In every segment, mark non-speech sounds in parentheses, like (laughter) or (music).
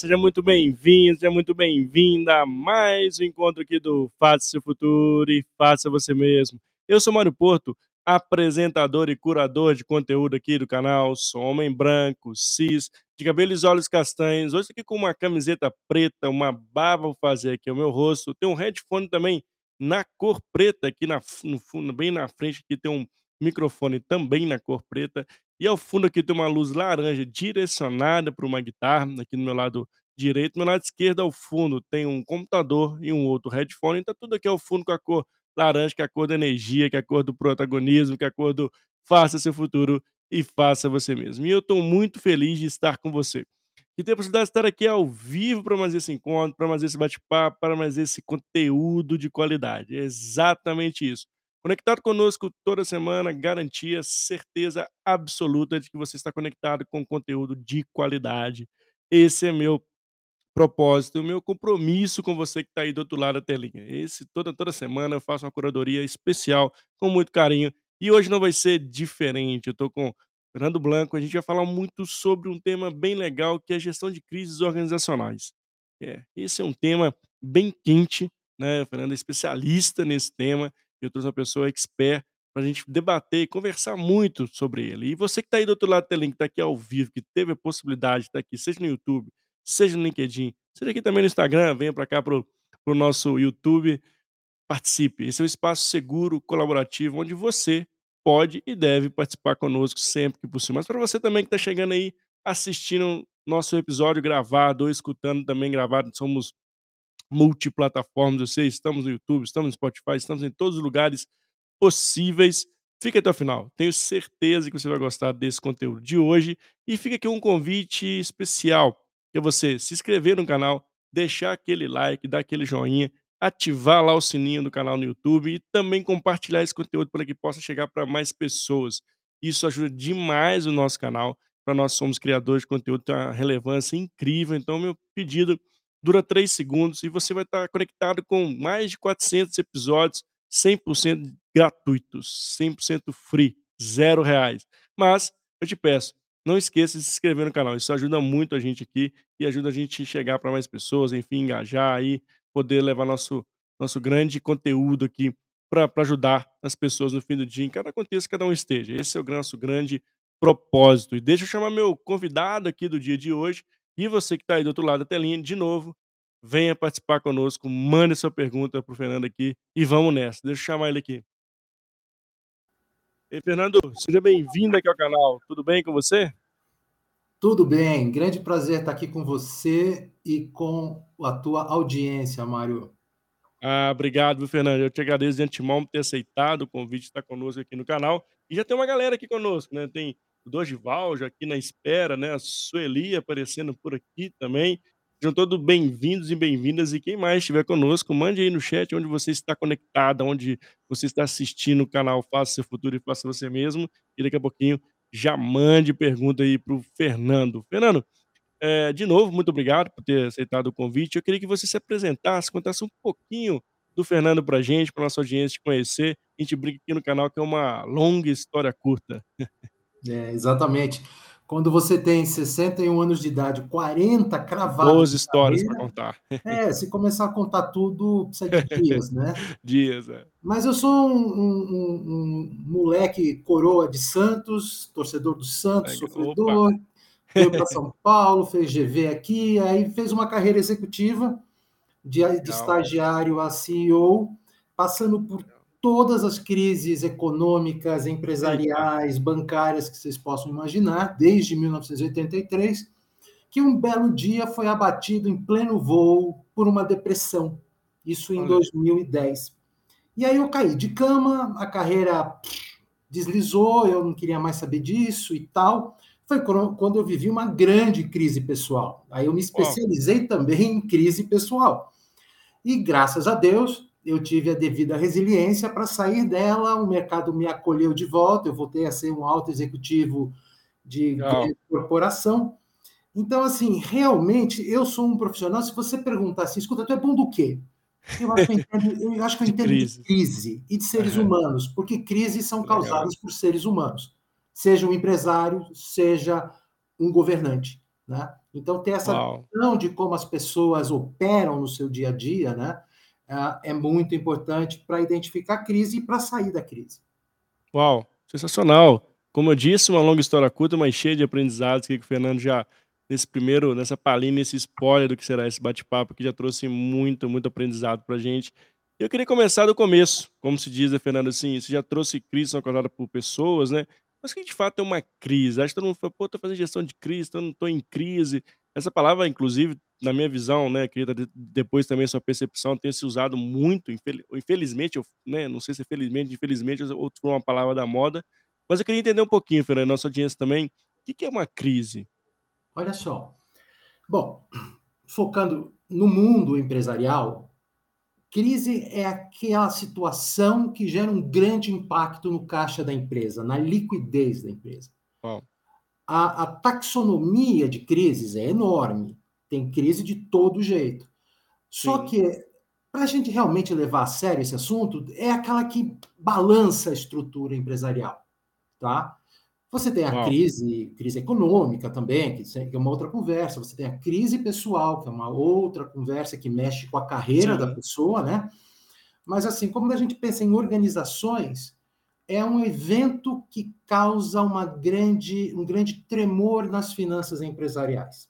Seja muito bem-vindo, seja muito bem-vinda a mais um encontro aqui do Faça Seu Futuro e Faça Você Mesmo. Eu sou Mário Porto, apresentador e curador de conteúdo aqui do canal. Sou homem branco, cis, de cabelos e olhos castanhos. Hoje aqui com uma camiseta preta, uma barba vou fazer aqui o meu rosto. Tem um headphone também na cor preta aqui na, no fundo, bem na frente aqui tem um microfone também na cor preta. E ao fundo aqui tem uma luz laranja direcionada para uma guitarra, aqui no meu lado direito. Meu lado esquerdo, ao fundo, tem um computador e um outro headphone. Então, tudo aqui ao fundo com a cor laranja, que é a cor da energia, que é a cor do protagonismo, que é a cor do faça seu futuro e faça você mesmo. E eu estou muito feliz de estar com você. E ter a possibilidade de estar aqui ao vivo para mais esse encontro, para mais esse bate-papo, para mais esse conteúdo de qualidade. É exatamente isso. Conectado conosco toda semana, garantia, certeza absoluta de que você está conectado com conteúdo de qualidade. Esse é meu propósito, o meu compromisso com você que está aí do outro lado da telinha. Esse toda toda semana eu faço uma curadoria especial com muito carinho e hoje não vai ser diferente. Eu estou com Fernando Blanco, a gente vai falar muito sobre um tema bem legal que é a gestão de crises organizacionais. É, esse é um tema bem quente, né? O Fernando é especialista nesse tema eu trouxe uma pessoa expert para a gente debater e conversar muito sobre ele. E você que está aí do outro lado do telinha, que está aqui ao vivo, que teve a possibilidade de estar aqui, seja no YouTube, seja no LinkedIn, seja aqui também no Instagram, venha para cá para o nosso YouTube, participe. Esse é um espaço seguro, colaborativo, onde você pode e deve participar conosco sempre que possível. Mas para você também que está chegando aí, assistindo nosso episódio gravado ou escutando também gravado, somos multiplataformas, eu sei, estamos no YouTube, estamos no Spotify, estamos em todos os lugares possíveis. Fique até o final. Tenho certeza que você vai gostar desse conteúdo de hoje. E fica aqui um convite especial, é você se inscrever no canal, deixar aquele like, dar aquele joinha, ativar lá o sininho do canal no YouTube e também compartilhar esse conteúdo para que possa chegar para mais pessoas. Isso ajuda demais o nosso canal. Para nós somos criadores de conteúdo, tem uma relevância incrível. Então, meu pedido dura 3 segundos e você vai estar conectado com mais de 400 episódios 100% gratuitos, 100% free, zero reais. Mas eu te peço, não esqueça de se inscrever no canal, isso ajuda muito a gente aqui e ajuda a gente a chegar para mais pessoas, enfim, engajar aí, poder levar nosso, nosso grande conteúdo aqui para ajudar as pessoas no fim do dia, em cada contexto cada um esteja. Esse é o nosso grande propósito. E deixa eu chamar meu convidado aqui do dia de hoje, e você que está aí do outro lado da telinha, de novo, venha participar conosco, mande sua pergunta para o Fernando aqui e vamos nessa. Deixa eu chamar ele aqui. Ei, Fernando, seja bem-vindo aqui ao canal. Tudo bem com você? Tudo bem, grande prazer estar aqui com você e com a tua audiência, Mário. Ah, obrigado, Fernando. Eu te agradeço de antemão por ter aceitado o convite de estar conosco aqui no canal. E já tem uma galera aqui conosco, né? Tem o Dorival já aqui na espera, né? A Sueli aparecendo por aqui também. Sejam todos bem-vindos e bem-vindas. E quem mais estiver conosco, mande aí no chat onde você está conectado, onde você está assistindo o canal Faça Seu Futuro e Faça Você Mesmo. E daqui a pouquinho já mande pergunta aí para o Fernando. Fernando, é, de novo, muito obrigado por ter aceitado o convite. Eu queria que você se apresentasse, contasse um pouquinho do Fernando para a gente, para nossa audiência te conhecer. A gente brinca aqui no canal que é uma longa história curta. É, exatamente. Quando você tem 61 anos de idade, 40 cravados. Boas histórias para contar. É, se começar a contar tudo, precisa de (laughs) dias, né? dias, é. Mas eu sou um, um, um, moleque coroa de Santos, torcedor do Santos, sofredor. Veio para São Paulo, fez GV aqui, aí fez uma carreira executiva de, de estagiário a CEO, passando por todas as crises econômicas, empresariais, bancárias que vocês possam imaginar, desde 1983, que um belo dia foi abatido em pleno voo por uma depressão. Isso em Olha. 2010. E aí eu caí de cama, a carreira deslizou, eu não queria mais saber disso e tal. Foi quando eu vivi uma grande crise pessoal. Aí eu me especializei oh. também em crise pessoal. E graças a Deus, eu tive a devida resiliência para sair dela, o mercado me acolheu de volta, eu voltei a ser um alto executivo de corporação. Então, assim, realmente, eu sou um profissional, se você perguntar assim, escuta, tu é bom do quê? Eu acho que eu entendo, (laughs) eu acho que eu entendo de, crise. de crise e de seres uhum. humanos, porque crises são Legal. causadas por seres humanos, seja um empresário, seja um governante. Né? Então, ter essa visão de como as pessoas operam no seu dia a dia, né, é, é muito importante para identificar a crise e para sair da crise. Uau, sensacional. Como eu disse, uma longa história curta, mas cheia de aprendizados que o Fernando já nesse primeiro, nessa palhinha, nesse spoiler do que será esse bate-papo, que já trouxe muito, muito aprendizado para a gente. Eu queria começar do começo, como se diz, né, Fernando, assim, você já trouxe crise causada por pessoas, né? Mas que de fato é uma crise? Acho que todo mundo fala, pô, tô fazendo gestão de crise, tô, tô em crise. Essa palavra, inclusive, na minha visão, né, querida, depois também sua percepção, tem se usado muito, infelizmente, eu, né, não sei se é felizmente, infelizmente, ou foi uma palavra da moda, mas eu queria entender um pouquinho, Fernando, nossa audiência também, o que, que é uma crise? Olha só. Bom, focando no mundo empresarial, crise é aquela situação que gera um grande impacto no caixa da empresa, na liquidez da empresa. Oh. A, a, taxonomia de crises é enorme. Tem crise de todo jeito. Só Sim. que, para a gente realmente levar a sério esse assunto, é aquela que balança a estrutura empresarial. Tá? Você tem a Uau. crise, crise econômica também, que é uma outra conversa. Você tem a crise pessoal, que é uma outra conversa que mexe com a carreira Sim. da pessoa, né? Mas assim, como a gente pensa em organizações, é um evento que causa uma grande, um grande tremor nas finanças empresariais.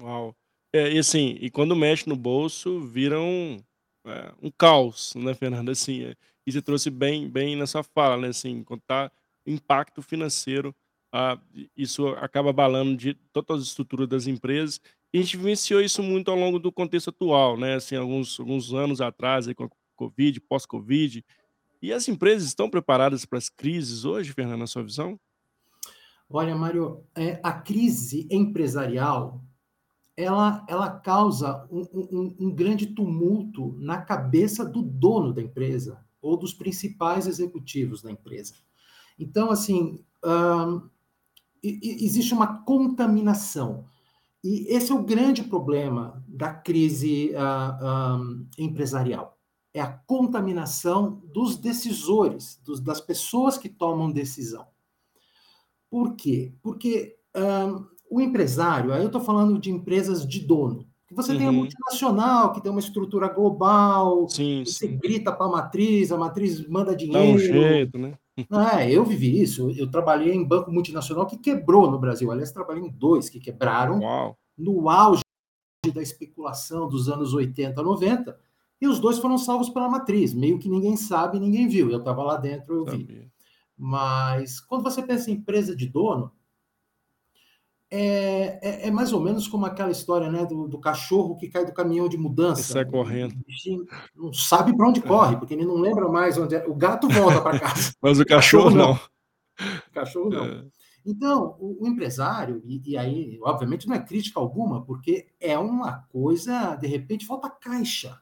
Uau. É, e assim, e quando mexe no bolso, vira um, é, um caos, né, Fernando? Assim, é, e você trouxe bem, bem nessa fala, né? Assim, contar impacto financeiro, isso acaba abalando de todas as estruturas das empresas. E a gente vivenciou isso muito ao longo do contexto atual, né? Assim, alguns, alguns anos atrás, aí, com a Covid, pós-Covid. E as empresas estão preparadas para as crises hoje, Fernando, na sua visão? Olha, Mário, é, a crise empresarial ela, ela causa um, um, um, grande tumulto na cabeça do dono da empresa, ou dos principais executivos da empresa. Então, assim, existe uma contaminação. E esse é o grande problema da crise uh, empresarial. É a contaminação dos decisores, dos, das pessoas que tomam decisão. Por quê? Porque o empresário, aí eu estou falando de empresas de dono, que você uhum. tem a multinacional, que tem uma estrutura global, sim, você sim. grita para a matriz, a matriz manda dinheiro. Dá um jeito, né? É, eu vivi isso. Eu trabalhei em banco multinacional que quebrou no Brasil. Aliás, trabalhei em dois que quebraram Uau. no auge da especulação dos anos 80, 90, e os dois foram salvos pela matriz. Meio que ninguém sabe, ninguém viu. Eu estava lá dentro, eu vi. Mas quando você pensa em empresa de dono, é, é, é, mais ou menos como aquela história né, do, do, cachorro que cai do caminhão de mudança. E sai correndo. Não sabe para onde é. corre, porque ele não lembra mais onde é. O gato volta para casa. (laughs) Mas o cachorro, cachorro não. O cachorro não. É. Então, o, o empresário, e, e, aí, obviamente, não é crítica alguma, porque é uma coisa, de repente, falta caixa.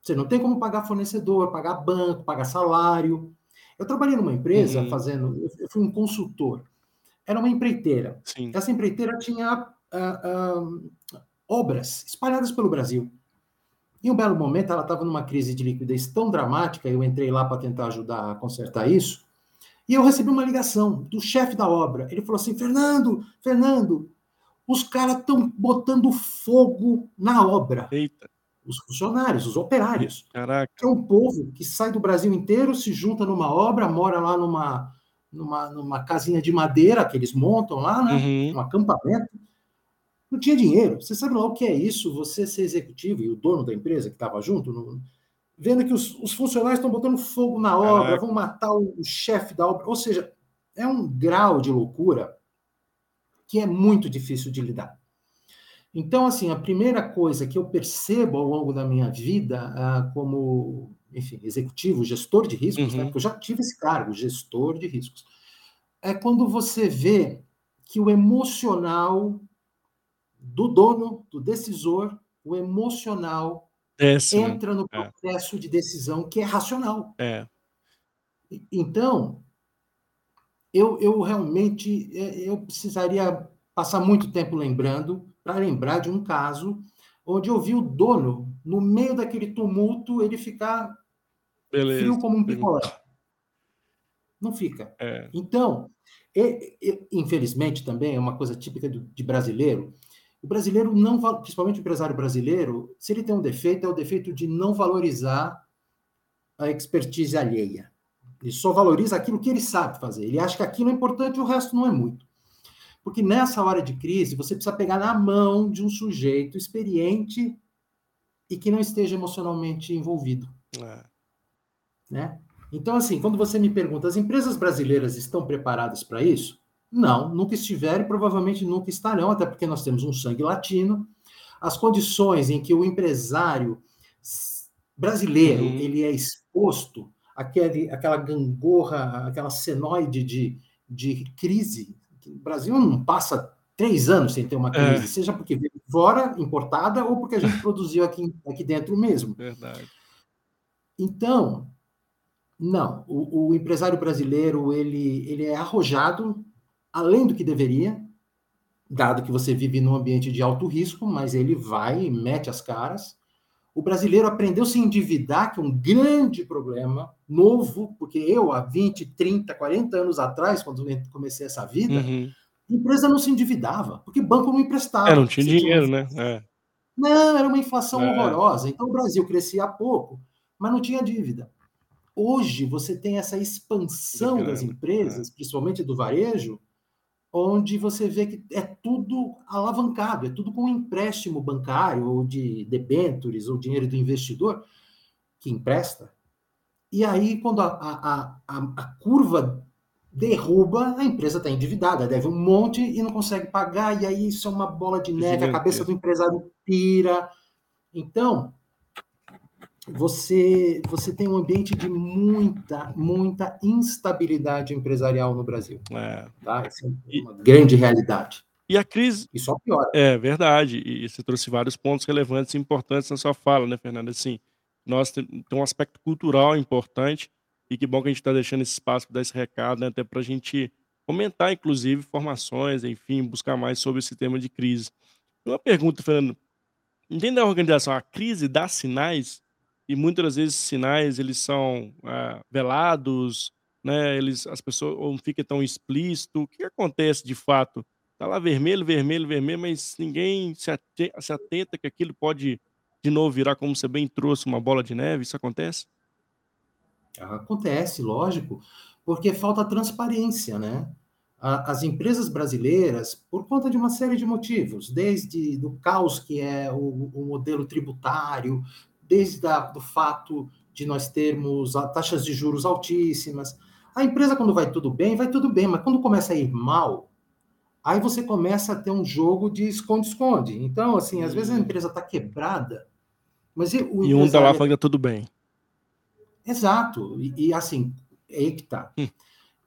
Você não tem como pagar fornecedor, pagar banco, pagar salário. Eu trabalhei numa empresa uhum. fazendo, eu fui um consultor era uma empreiteira. Sim. Essa empreiteira tinha uh, uh, obras espalhadas pelo Brasil. Em um belo momento, ela estava numa crise de liquidez tão dramática, eu entrei lá para tentar ajudar a consertar isso, e eu recebi uma ligação do chefe da obra. Ele falou assim: Fernando, Fernando, os caras estão botando fogo na obra. Eita. Os funcionários, os operários. Caraca. É um povo que sai do Brasil inteiro, se junta numa obra, mora lá numa, numa, numa casinha de madeira que eles montam lá, né? Uhum. Um acampamento. Não tinha dinheiro. Você sabe lá o que é isso? Você ser executivo e o dono da empresa que estava junto, no, vendo que os, os, funcionários estão botando fogo na obra, Caraca. vão matar o, o chefe da obra. Ou seja, é um grau de loucura que é muito difícil de lidar. Então, assim, a primeira coisa que eu percebo ao longo da minha vida, ah, como enfim, executivo, gestor de riscos, né, uhum. né? Porque eu já tive esse cargo, gestor de riscos. É quando você vê que o emocional do dono, do decisor, o emocional entra no é. processo é. de decisão que é racional. É. Então, eu, eu realmente é, eu precisaria passar muito tempo lembrando para lembrar de um caso onde eu vi o dono, no meio daquele tumulto, ele ficar Beleza. frio como um picolé. Não fica. É. Então, e, e, infelizmente também é uma coisa típica do, de brasileiro. O brasileiro não, principalmente o empresário brasileiro, se ele tem um defeito, é o defeito de não valorizar a expertise alheia. Ele só valoriza aquilo que ele sabe fazer. Ele acha que aquilo é importante e o resto não é muito. Porque nessa hora de crise, você precisa pegar na mão de um sujeito experiente e que não esteja emocionalmente envolvido. É. Né? Então, assim, quando você me pergunta, as empresas brasileiras estão preparadas para isso? Não, nunca estiveram e provavelmente nunca estarão, até porque nós temos um sangue latino. As condições em que o empresário brasileiro uhum. ele é exposto àquele, àquela gangorra, aquela senoide de, de crise. O Brasil não passa três anos sem ter uma crise, é. seja porque veio fora, importada, ou porque a gente (laughs) produziu aqui, aqui dentro mesmo. Verdade. Então, não, o, o, empresário brasileiro ele, ele é arrojado além do que deveria, dado que você vive num ambiente de alto risco, mas ele vai e mete as caras. O brasileiro aprendeu a se endividar, que é um grande problema, novo, porque eu, há 20, 30, 40 anos atrás, quando comecei essa vida, uhum. a empresa não se endividava, porque banco não emprestava. É, não tinha dinheiro, tinha... né? É. Não, era uma inflação é. horrorosa. Então o Brasil crescia pouco, mas não tinha dívida. Hoje você tem essa expansão das empresas, é. principalmente do varejo, onde você vê que é tudo alavancado, é tudo com empréstimo bancário, ou de debentures, ou dinheiro do investidor que empresta. E aí, quando a, a, a, a curva derruba, a empresa está endividada, deve um monte e não consegue pagar, e aí isso é uma bola de neve, a cabeça do empresário pira. Então, você, você tem um ambiente de muita, muita instabilidade empresarial no Brasil. É. Tá? Essa é uma e, grande realidade. E a crise. E só piora. É verdade. E você trouxe vários pontos relevantes e importantes na sua fala, né, Fernando? Assim, nós temos um aspecto cultural importante e que bom que a gente está deixando esse espaço para dar esse recado, né, até para a gente comentar, inclusive, informações, enfim, buscar mais sobre esse tema de crise. Uma pergunta, Fernando. Dentro da organização, a crise dá sinais e muitas das vezes sinais eles são ah, velados, né? Eles, as pessoas não fica tão explícito. O que acontece de fato? Tá lá vermelho, vermelho, vermelho, mas ninguém se atenta, se atenta que aquilo pode de novo virar, como você bem trouxe, uma bola de neve. Isso acontece? Acontece, lógico, porque falta transparência, né? As empresas brasileiras, por conta de uma série de motivos, desde do caos que é o, o modelo tributário, desde a, do fato de nós termos taxas de juros altíssimas. A empresa, quando vai tudo bem, vai tudo bem, mas quando começa a ir mal, aí você começa a ter um jogo de esconde-esconde. Então, assim, às vezes a hum. empresa está quebrada, mas... O e um está lá falando tá tudo bem. Exato. E, e assim, é aí que tá. Hum.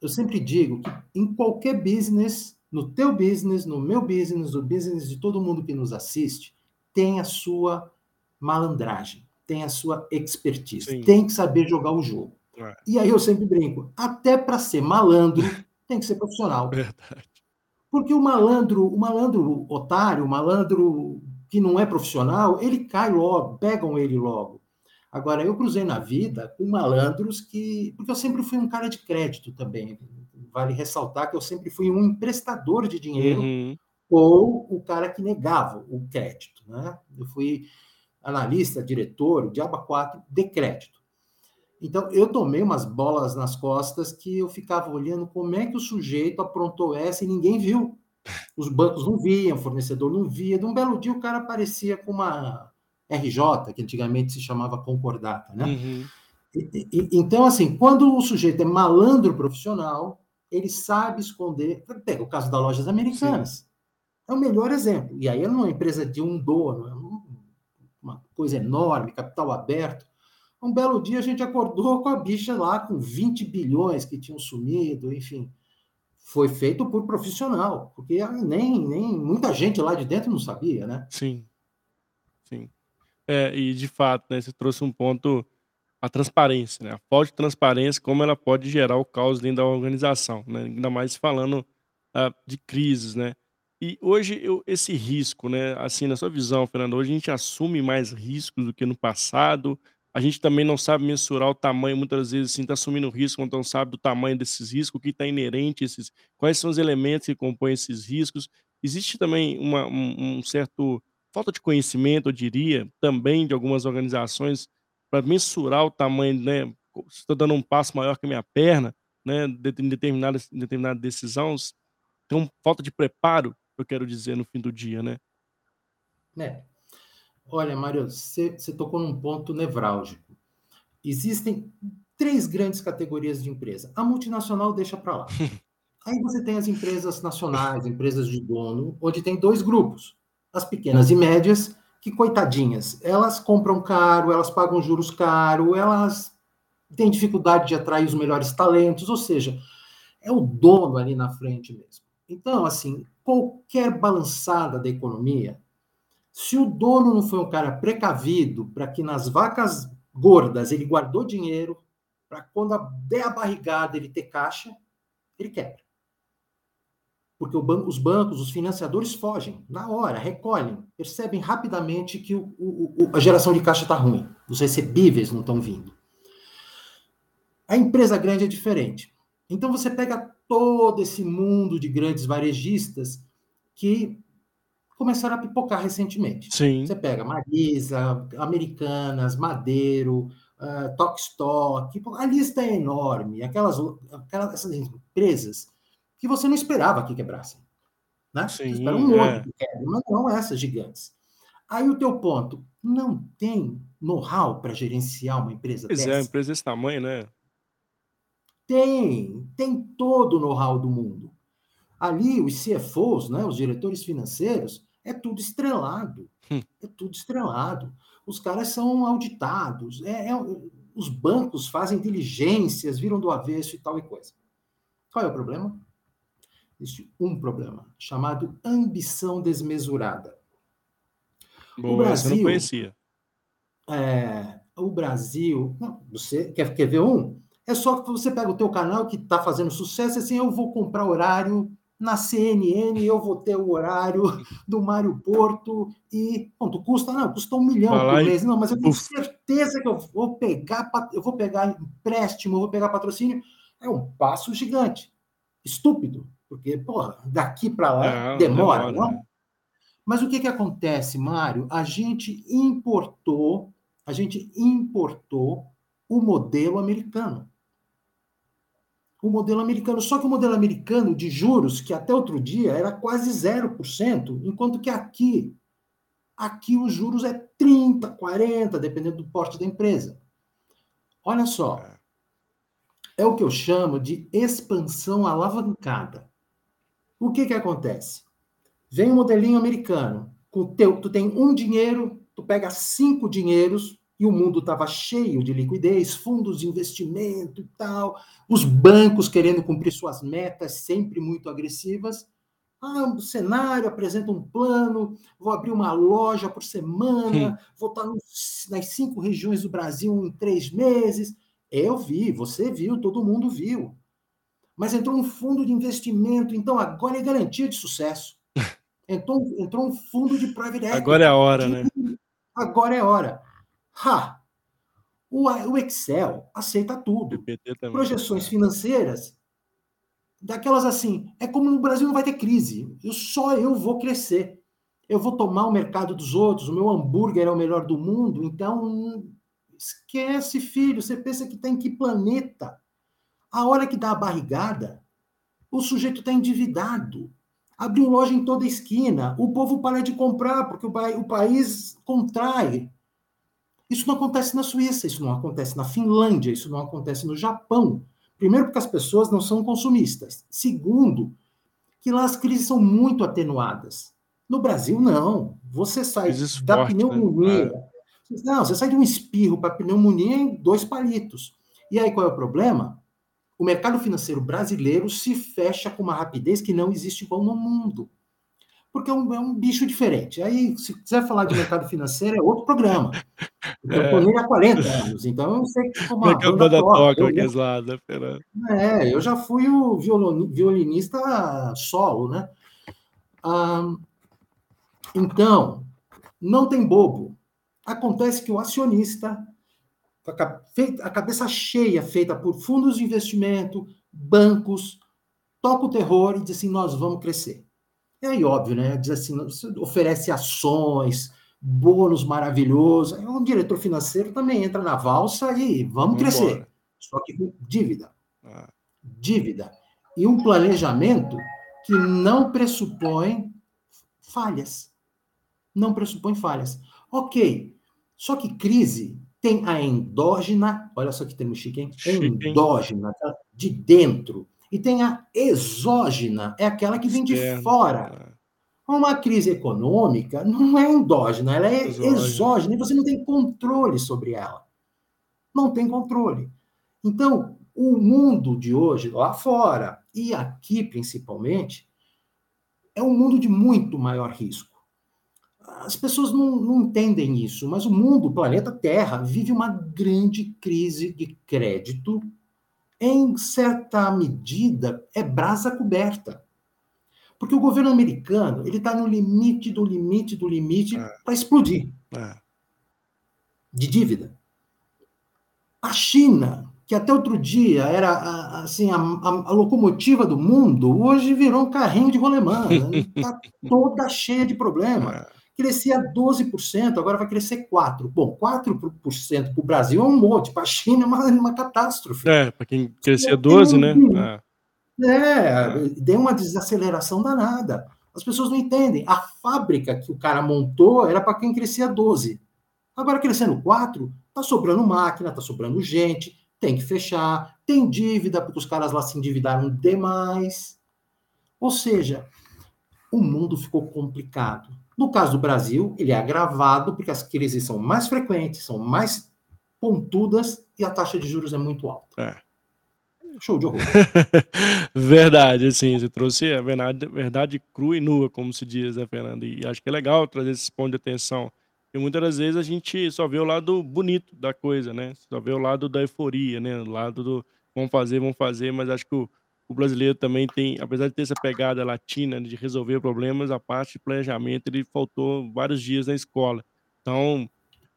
Eu sempre digo que em qualquer business, no teu business, no meu business, no business de todo mundo que nos assiste, tem a sua malandragem tem a sua expertise, Sim. tem que saber jogar o jogo. É. E aí eu sempre brinco, até para ser malandro (laughs) tem que ser profissional. Verdade. Porque o malandro, o malandro otário, o malandro que não é profissional, ele cai logo, pegam ele logo. Agora, eu cruzei na vida com malandros que. Porque eu sempre fui um cara de crédito também. Vale ressaltar que eu sempre fui um emprestador de dinheiro uhum. ou o cara que negava o crédito. Né? Eu fui analista, diretor, o diabo 4 de crédito. Então, eu tomei umas bolas nas costas que eu ficava olhando como é que o sujeito aprontou essa e ninguém viu. Os bancos não viam, o fornecedor não via. De um belo dia, o cara aparecia com uma RJ, que antigamente se chamava concordata, né? Uhum. E, e, então, assim, quando o sujeito é malandro profissional, ele sabe esconder. Pega o caso das lojas americanas. Sim. É o melhor exemplo. E aí é uma empresa de um dono, é uma coisa enorme, capital aberto. Um belo dia a gente acordou com a bicha lá com 20 bilhões que tinham sumido, enfim. Foi feito por profissional, porque nem, nem muita gente lá de dentro não sabia, né? Sim. Sim. É, e de fato, né, você trouxe um ponto, a transparência, né? A falta de transparência, como ela pode gerar o caos dentro da organização, né? Ainda mais falando uh, de crises, né? E hoje eu, esse risco, né, assim, na sua visão, Fernando, hoje a gente assume mais riscos do que no passado, a gente também não sabe mensurar o tamanho, muitas vezes, assim, está assumindo risco, então não sabe do tamanho desses riscos, o que está inerente esses quais são os elementos que compõem esses riscos. Existe também uma um um certo falta de conhecimento, eu diria, também de algumas organizações, para mensurar o tamanho, né, estou dando um passo maior que a minha perna, né, em determinadas em determinada decisões, então falta de preparo, eu quero dizer, no fim do dia, né? É. Olha, Mário, você você tocou num ponto nevrálgico. Existem 3 grandes categorias de empresa. A multinacional deixa para lá. (laughs) Aí você tem as empresas nacionais, empresas de dono, onde tem 2 grupos. As pequenas e médias, que coitadinhas, elas compram caro, elas pagam juros caro, elas têm dificuldade de atrair os melhores talentos, ou seja, é o dono ali na frente mesmo. Então, assim, qualquer balançada da economia, se o dono não foi um cara precavido para que nas vacas gordas ele guardou dinheiro, para quando der a barrigada ele ter caixa, ele quebra. Porque ban os bancos, os financiadores fogem, na hora, recolhem, percebem rapidamente que o, o, a geração de caixa está ruim, os recebíveis não estão vindo. A empresa grande é diferente. Então você pega todo esse mundo de grandes varejistas que começaram a pipocar recentemente. Sim. Você pega Marisa, Americanas, Madeiro, uh, Tokstok, a lista é enorme. Aquelas, aquelas essas empresas que você não esperava que quebrassem. Né? Sim, você espera um monte é. que quebre, mas não essas gigantes. Aí o teu ponto, não tem know-how para gerenciar uma empresa pois é, dessa? é, empresa desse tamanho, né? Tem, tem todo o know-how do mundo. Ali, os CFOs, né, os diretores financeiros, é tudo estrelado. Hum. É tudo estrelado. Os caras são auditados. É, é, os bancos fazem diligências, viram do avesso e tal e coisa. Qual é o problema? Existe um problema, chamado ambição desmesurada. Boa, o Brasil, não conhecia. É, o Brasil. Não, você quer, quer ver um? É só que você pega o teu canal que está fazendo sucesso, assim, eu vou comprar horário na CNN, eu vou ter o horário do Mário Porto e, quanto custa? Não, custa um milhão por mês. Não, mas eu tenho Uf. certeza que eu vou pegar, eu vou pegar empréstimo, eu vou pegar patrocínio. É um passo gigante. Estúpido, porque, porra, daqui para lá demora, não? não? Mas o que, que acontece, Mário? A gente importou, a gente importou o modelo americano o modelo americano. Só que o modelo americano de juros, que até outro dia era quase 0%, enquanto que aqui, aqui os juros é 30, 40, dependendo do porte da empresa. Olha só. É o que eu chamo de expansão alavancada. O que que acontece? Vem um modelinho americano, com teu, tu tem um dinheiro, tu pega cinco dinheiros, e o mundo estava cheio de liquidez, fundos de investimento e tal, os bancos querendo cumprir suas metas sempre muito agressivas. Ah, o cenário apresenta um plano, vou abrir uma loja por semana, Sim. vou estar nos, nas cinco regiões do Brasil em três meses. Eu vi, você viu, todo mundo viu. Mas entrou um fundo de investimento, então agora é garantia de sucesso. (laughs) Entrou, entrou um fundo de private equity. Agora é a hora, né? Agora é a hora. Ha! O, o Excel aceita tudo. Projeções financeiras, daquelas assim, é como no Brasil não vai ter crise. Eu, só eu vou crescer. Eu vou tomar o mercado dos outros, o meu hambúrguer é o melhor do mundo, então esquece, filho. Você pensa que está em que planeta? A hora que dá a barrigada, o sujeito está endividado. Abriu loja em toda esquina. O povo para de comprar, porque o, o país contrai. Isso não acontece na Suíça, isso não acontece na Finlândia, isso não acontece no Japão. Primeiro, porque as pessoas não são consumistas. Segundo, que lá as crises são muito atenuadas. No Brasil, não. Você sai da forte, né? pneumonia. Né? Não, você sai de um espirro para pneumonia em dois palitos. E aí qual é o problema? O mercado financeiro brasileiro se fecha com uma rapidez que não existe igual no mundo porque é um, é um, bicho diferente. Aí, se quiser falar de mercado financeiro, é outro programa. (laughs) Eu estou é. há 40 anos, então eu sei que como uma é banda toca, eu, lado, é, eu já fui o violinista solo, né? Ah, então, não tem bobo. Acontece que o acionista a cabeça cheia, feita por fundos de investimento, bancos, toca o terror e diz assim: nós vamos crescer. E aí, óbvio, né? Diz assim: oferece ações, bônus maravilhosos. Um diretor financeiro também entra na valsa e vamos, vamos crescer. Embora. Só que com dívida. Ah. Dívida. E um planejamento que não pressupõe falhas. Não pressupõe falhas. Ok. Só que crise tem a endógena, olha só que termo chique, hein? Chique, endógena, tá? de dentro. E tem a exógena, é aquela que vem de fora. Uma crise econômica não é endógena, ela é exógena. exógena e você não tem controle sobre ela. Não tem controle. Então, o mundo de hoje, lá fora e aqui principalmente, é um mundo de muito maior risco. As pessoas não, não entendem isso, mas o mundo, o planeta Terra, vive uma grande crise de crédito. Em certa medida, é brasa coberta. Porque o governo americano ele está no limite do limite do limite é. para explodir é. de dívida. A China, que até outro dia era assim a, a, a locomotiva do mundo, hoje virou um carrinho de rolemã. Está (laughs) toda cheia de problema. É crescia 12%, agora vai crescer 4%. Bom, 4% para o Brasil é um monte, para a China é uma, uma catástrofe. É, para quem crescia 12%, né? É. deu uma desaceleração danada. As pessoas não entendem. A fábrica que o cara montou era para quem crescia 12%. Agora, crescendo 4%, está sobrando máquina, está sobrando gente, tem que fechar, tem dívida, porque os caras lá se endividaram demais. Ou seja, o mundo ficou complicado. No caso do Brasil, ele é agravado porque as crises são mais frequentes, são mais pontudas e a taxa de juros é muito alta. É. Show de horror. (laughs) verdade, assim, você trouxe a verdade, verdade crua e nua, como se diz, né, Fernando? E acho que é legal trazer esse ponto de atenção. E muitas das vezes a gente só vê o lado bonito da coisa, né? Só vê o lado da euforia, né? O lado do vamos fazer, vamos fazer, mas acho que o, o brasileiro também tem, apesar de ter essa pegada latina de resolver problemas, a parte de planejamento ele faltou vários dias na escola. Então,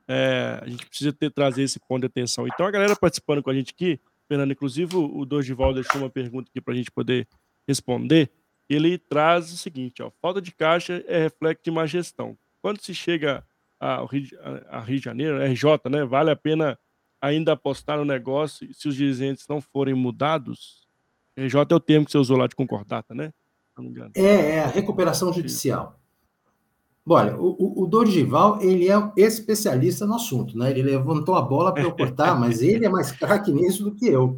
é, a gente precisa ter, trazer esse ponto de atenção. Então, a galera participando com a gente aqui, Fernando, inclusive o Dorival deixou uma pergunta aqui para a gente poder responder. Ele traz o seguinte: ó, falta de caixa é reflexo de má gestão. Quando se chega ao Rio, a, a Rio de Janeiro, RJ, né, vale a pena ainda apostar no negócio se os dirigentes não forem mudados? RJ é o termo que você usou lá de concordata, né? É, é a recuperação judicial. Olha, o, o Dorival, ele é especialista no assunto, né? Ele levantou a bola para eu cortar, (laughs) mas ele é mais craque nisso do que eu.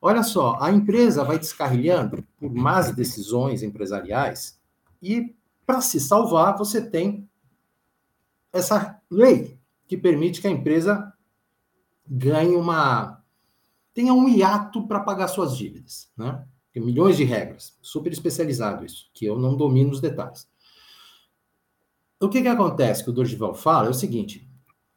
Olha só, a empresa vai descarrilhando por más decisões empresariais e, para se salvar, você tem essa lei que permite que a empresa ganhe uma tenha um hiato para pagar suas dívidas, né? Tem milhões de regras, super especializado isso, que eu não domino os detalhes. O que que acontece que o Dorival fala é o seguinte: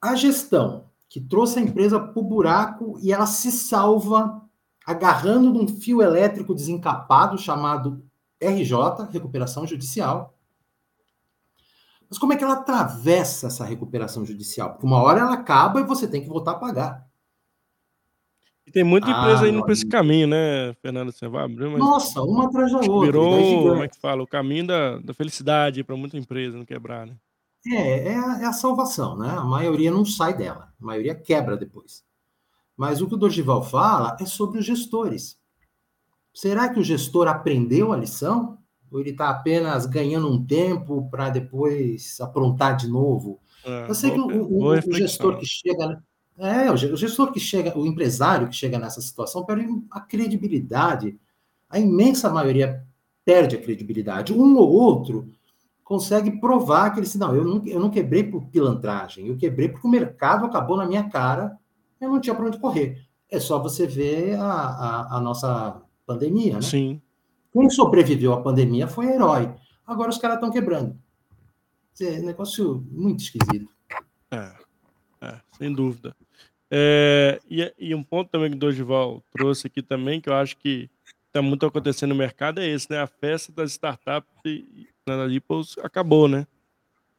a gestão que trouxe a empresa para o buraco e ela se salva agarrando num fio elétrico desencapado chamado RJ, recuperação judicial. Mas como é que ela atravessa essa recuperação judicial? Porque uma hora ela acaba e você tem que voltar a pagar. E tem muita empresa ah, indo para esse caminho, né, Fernando? Você vai abrir, mas Nossa, uma atrás da outra. Virou, como é que fala? O caminho da, da felicidade para muita empresa não quebrar, né? É, é a, é a, salvação, né? A maioria não sai dela, a maioria quebra depois. Mas o que o Dorgival fala é sobre os gestores. Será que o gestor aprendeu a lição? Ou ele está apenas ganhando um tempo para depois aprontar de novo? É, Eu sei boa, que o, o, o gestor que chega é, o gestor que chega, o empresário que chega nessa situação perde a credibilidade. A imensa maioria perde a credibilidade. Um ou outro consegue provar que ele disse, não, eu não, eu não quebrei por pilantragem, eu quebrei porque o mercado acabou na minha cara, eu não tinha para onde correr. É só você ver a, a, a, nossa pandemia, né? Sim. Quem sobreviveu à pandemia foi herói. Agora os caras estão quebrando. É um negócio muito esquisito. É, é, sem dúvida. É, e, e, um ponto também que o Dorival trouxe aqui também, que eu acho que está muito acontecendo no mercado, é esse, né? A festa das startups na IPOs acabou, né?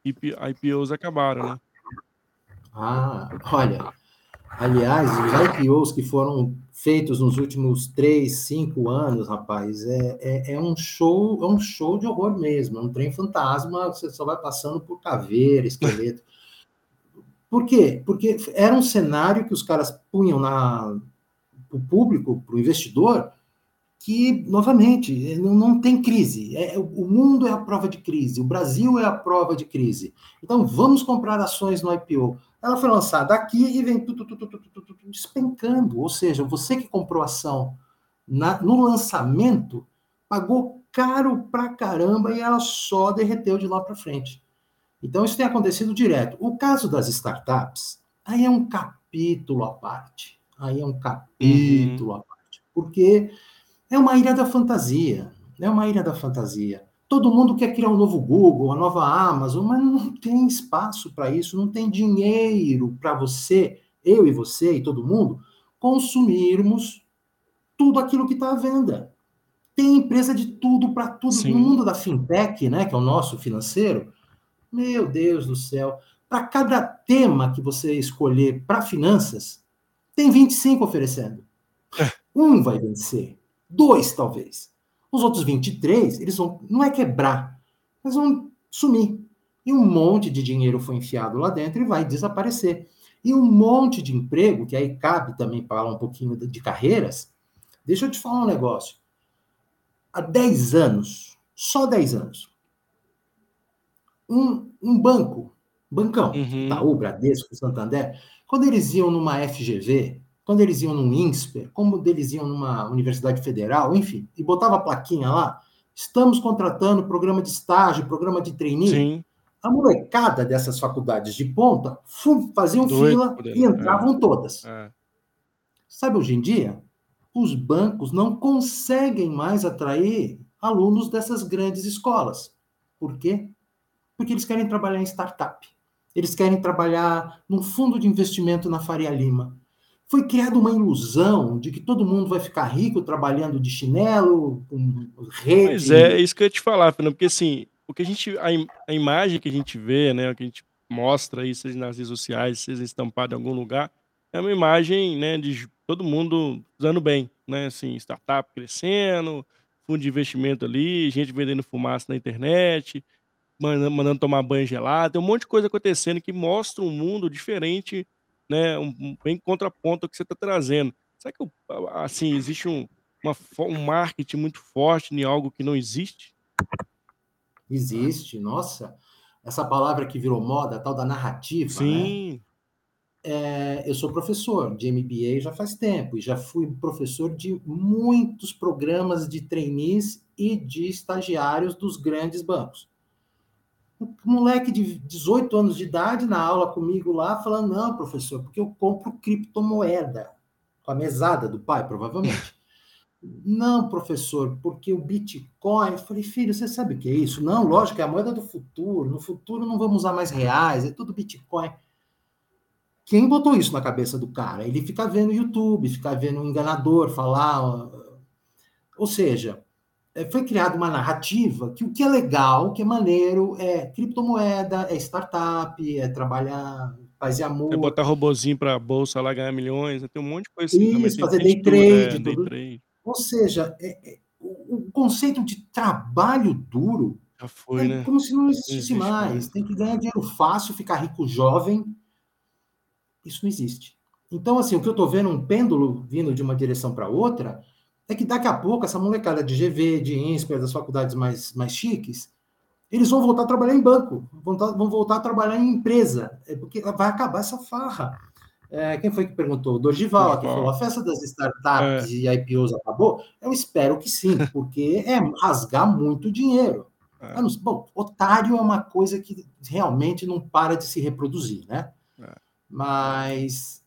IP, IPOs acabaram, né? Ah, olha, Aliás, os IPOs que foram feitos nos últimos três, cinco anos, rapaz, é, é, é, um show, é um show de horror mesmo, é um trem fantasma, você só vai passando por caveira, esqueleto. (laughs) Por quê? Porque era um cenário que os caras punham na o público, para o investidor, que, novamente, não, não tem crise. É, o mundo é a prova de crise, o Brasil é a prova de crise. Então, vamos comprar ações no IPO. Ela foi lançada aqui e vem tu, tu, tu, despencando. Ou seja, você que comprou ação na, no lançamento pagou caro pra caramba e ela só derreteu de lá para frente. Então, isso tem acontecido direto. O caso das startups, aí é um capítulo à parte. Aí é um capítulo uhum. à parte. Porque é uma ilha da fantasia. É uma ilha da fantasia. Todo mundo quer criar um novo Google, uma nova Amazon, mas não tem espaço para isso, não tem dinheiro para você, eu e você e todo mundo, consumirmos tudo aquilo que está à venda. Tem empresa de tudo para tudo. Sim. No mundo da fintech, né, que é o nosso financeiro, meu Deus do céu, para cada tema que você escolher para finanças, tem 25 oferecendo. É. Um vai vencer, dois talvez. Os outros 23, eles vão, não é quebrar, mas vão sumir. E um monte de dinheiro foi enfiado lá dentro e vai desaparecer. E um monte de emprego, que aí cabe também falar um pouquinho de carreiras. Deixa eu te falar um negócio. Há 10 anos, só 10 anos, um, um banco, bancão, uhum. Itaú, Bradesco, Santander, quando eles iam numa FGV, quando eles iam num INSPER, como eles iam numa universidade federal, enfim, e botava a plaquinha lá, estamos contratando programa de estágio, programa de trainee. Sim. A molecada dessas faculdades de ponta faziam Doido fila e entravam é. todas. É. Sabe, hoje em dia, os bancos não conseguem mais atrair alunos dessas grandes escolas. Por quê? Porque eles querem trabalhar em startup. Eles querem trabalhar num fundo de investimento na Faria Lima foi criada uma ilusão de que todo mundo vai ficar rico trabalhando de chinelo, com rede. Pois é, é isso que eu ia te falar, Fernando, porque assim, o que a gente, a, a imagem que a gente vê, né, o que a gente mostra aí, seja nas redes sociais, seja estampado em algum lugar, é uma imagem, né, de todo mundo usando bem, né, assim, startup crescendo, fundo de investimento ali, gente vendendo fumaça na internet, mandando, mandando tomar banho gelado, tem um monte de coisa acontecendo que mostra um mundo diferente né, um, um bem contraponto ao que você está trazendo. Será que, assim, existe um, uma, um marketing muito forte em algo que não existe? Existe, nossa. Essa palavra que virou moda, a tal da narrativa, né? Sim. Né? É, eu sou professor de MBA já faz tempo e já fui professor de muitos programas de trainees e de estagiários dos grandes bancos um moleque de 18 anos de idade na aula comigo lá, falando: não, professor, porque eu compro criptomoeda, com a mesada do pai, provavelmente. (laughs) não, professor, porque o Bitcoin. Eu falei, filho, você sabe o que é isso? Não, lógico, é a moeda do futuro. No futuro não vamos usar mais reais, é tudo Bitcoin. Quem botou isso na cabeça do cara? Ele fica vendo YouTube, fica vendo um enganador falar. Ou seja, foi criada uma narrativa que o que é legal, o que é maneiro, é criptomoeda, é startup, é trabalhar, paz e amor. É botar robozinho para bolsa lá ganhar milhões, tem um monte de coisa assim. Isso, fazer day trade, é, day trade. Ou seja, é, é, o, conceito de trabalho duro Já foi, é né? como se não existisse não mais. mais. Tem que ganhar dinheiro fácil, ficar rico jovem. Isso não existe. Então, assim, o que eu estou vendo, um pêndulo vindo de uma direção para outra, é que daqui a pouco essa molecada de GV, de INSPER, das faculdades mais, mais chiques, eles vão voltar a trabalhar em banco, vão, vão voltar a trabalhar em empresa, é porque vai acabar essa farra. É, quem foi que perguntou? O Dorival, que falou, a festa das startups é. e IPOs acabou? Eu espero que sim, porque é rasgar muito dinheiro. É. Bom, otário é uma coisa que realmente não para de se reproduzir, né? É. Mas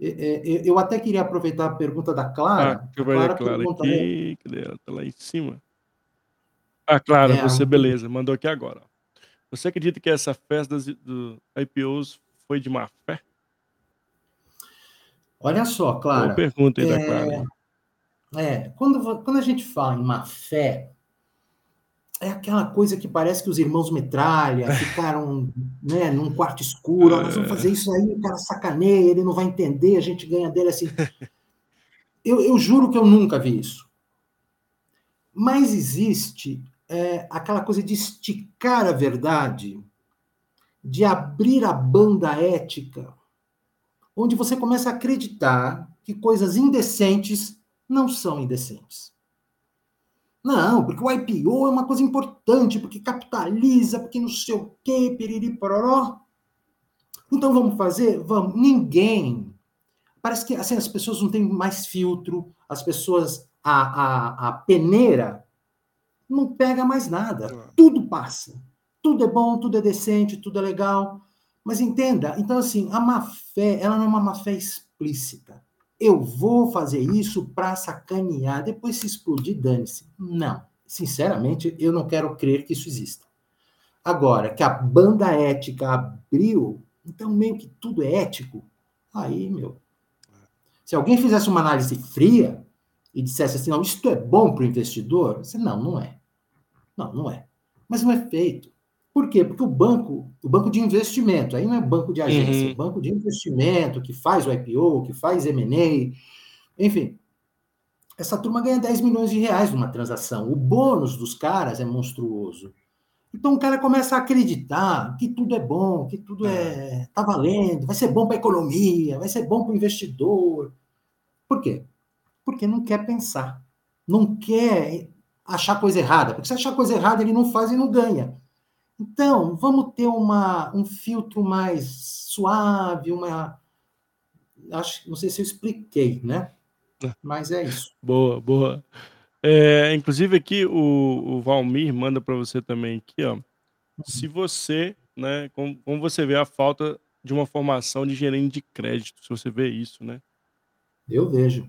eu até queria aproveitar a pergunta da Clara. Ah, que vai Clara, Clara aqui. Cadê ela? Tá lá em cima. Ah, Clara, é, você, beleza, mandou aqui agora. Você acredita que essa festa do IPOs foi de má fé? Olha só, Clara. Boa pergunta aí é, da Clara. É, quando, quando a gente fala em má fé, é aquela coisa que parece que os irmãos Metralha (laughs) ficaram, né, num quarto escuro, nós vamos fazer isso aí, o cara sacaneia, ele não vai entender, a gente ganha dele assim. (laughs) Eu, eu juro que eu nunca vi isso. Mas existe é, aquela coisa de esticar a verdade, de abrir a banda ética, onde você começa a acreditar que coisas indecentes não são indecentes. Não, porque o IPO é uma coisa importante, porque capitaliza, porque não sei o quê, piriri, pororó. Então vamos fazer? Vamos. Ninguém. Parece que assim, as pessoas não têm mais filtro, as pessoas, a, a, a peneira não pega mais nada. Tudo passa. Tudo é bom, tudo é decente, tudo é legal. Mas entenda, então assim, a má fé, ela não é uma má fé explícita eu vou fazer isso para sacanear, depois se explodir, dane-se. Não. Sinceramente, eu não quero crer que isso exista. Agora, que a banda ética abriu, então meio que tudo é ético, aí, meu. Se alguém fizesse uma análise fria e dissesse assim, não, isto é bom para o investidor, você, não, não é. Não, não é. Mas não é feito. Por quê? Porque o banco, o banco de investimento, aí não é banco de agência, uhum. é banco de investimento que faz o IPO, que faz M&A, enfim. Essa turma ganha 10 milhões de reais numa transação. O bônus dos caras é monstruoso. Então o cara começa a acreditar que tudo é bom, que tudo é tá valendo, vai ser bom para a economia, vai ser bom para o investidor. Por quê? Porque não quer pensar, não quer achar coisa errada. Porque se achar coisa errada, ele não faz e não ganha. Então, vamos ter uma, um filtro mais suave, uma. Acho, não sei se eu expliquei, né? É. Mas é isso. Boa, boa. É, inclusive aqui o, o Valmir manda para você também aqui, ó. Se uhum. você, né, como, como você vê a falta de uma formação de gerente de crédito, se você vê isso, né? Eu vejo.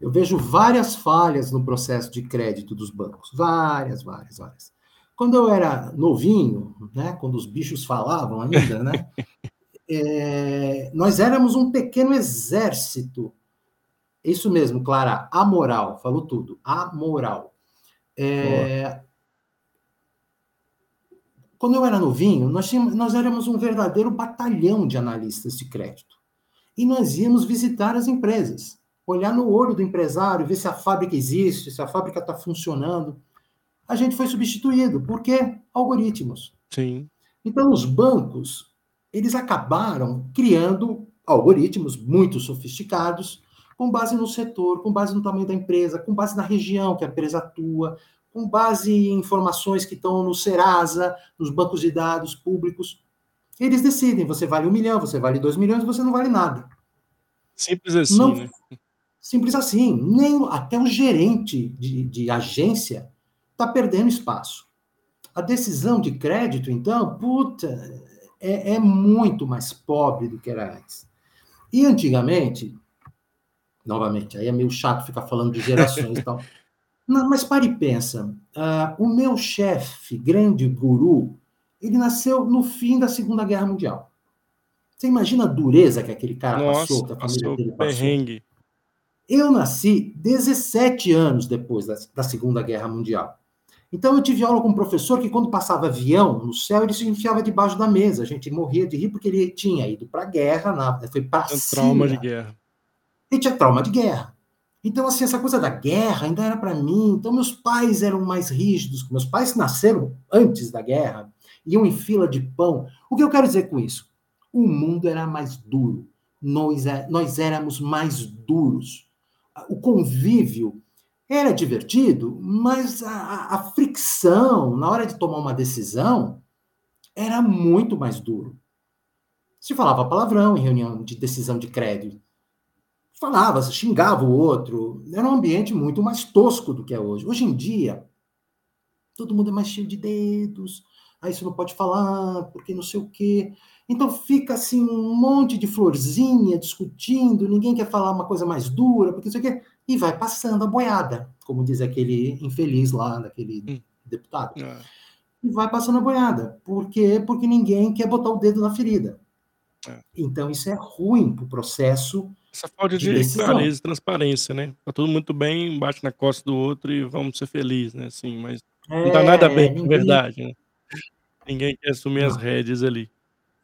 Eu vejo várias falhas no processo de crédito dos bancos. Várias, várias, várias. Quando eu era novinho, né, quando os bichos falavam ainda, né, (laughs) é, nós éramos um pequeno exército. Isso mesmo, Clara, amoral, falou tudo, amoral. É, quando eu era novinho, nós, tínhamos, nós éramos um verdadeiro batalhão de analistas de crédito. E nós íamos visitar as empresas, olhar no olho do empresário, ver se a fábrica existe, se a fábrica está funcionando a gente foi substituído. Por quê? Algoritmos. Sim. Então, os bancos, eles acabaram criando algoritmos muito sofisticados, com base no setor, com base no tamanho da empresa, com base na região que a empresa atua, com base em informações que estão no Serasa, nos bancos de dados públicos. Eles decidem, você vale um milhão, você vale dois milhões, você não vale nada. Simples assim, não, né? Simples assim. Nem, até o gerente de, de agência está perdendo espaço. A decisão de crédito, então, puta, é, é muito mais pobre do que era antes. E antigamente, novamente, aí é meio chato ficar falando de gerações e tal. (laughs) Não, mas pare e pensa. Uh, o meu chefe, grande guru, ele nasceu no fim da Segunda Guerra Mundial. Você imagina a dureza que aquele cara Nossa, passou, que a família dele passou? Perrengue. Eu nasci 17 anos depois da, da Segunda Guerra Mundial. Então eu tive aula com um professor que quando passava avião no céu, ele se enfiava debaixo da mesa. A gente morria de rir porque ele tinha ido para a guerra, na, foi para trauma de guerra. Ele tinha trauma de guerra. Então assim, essa coisa da guerra ainda era para mim. Então meus pais eram mais rígidos, meus pais nasceram antes da guerra, iam em fila de pão. O que eu quero dizer com isso? O mundo era mais duro. Nós, é, nós éramos mais duros. O convívio era divertido, mas a, a, fricção na hora de tomar uma decisão era muito mais duro. Se falava palavrão em reunião de decisão de crédito. Falava, xingava o outro. Era um ambiente muito mais tosco do que é hoje. Hoje em dia, todo mundo é mais cheio de dedos. Aí você não pode falar, porque não sei o quê. Então fica assim um monte de florzinha discutindo, ninguém quer falar uma coisa mais dura, porque não sei o quê e vai passando a boiada, como diz aquele infeliz lá, daquele hum. deputado. É. E vai passando a boiada. Por quê? Porque ninguém quer botar o dedo na ferida. É. Então isso é ruim para o processo. Essa falta de, de clareza e transparência, né? Tá tudo muito bem, bate na costa do outro e vamos ser felizes, né? Assim, mas É, não tá nada bem, ninguém... verdade, né? Ninguém quer assumir não. as rédeas ali.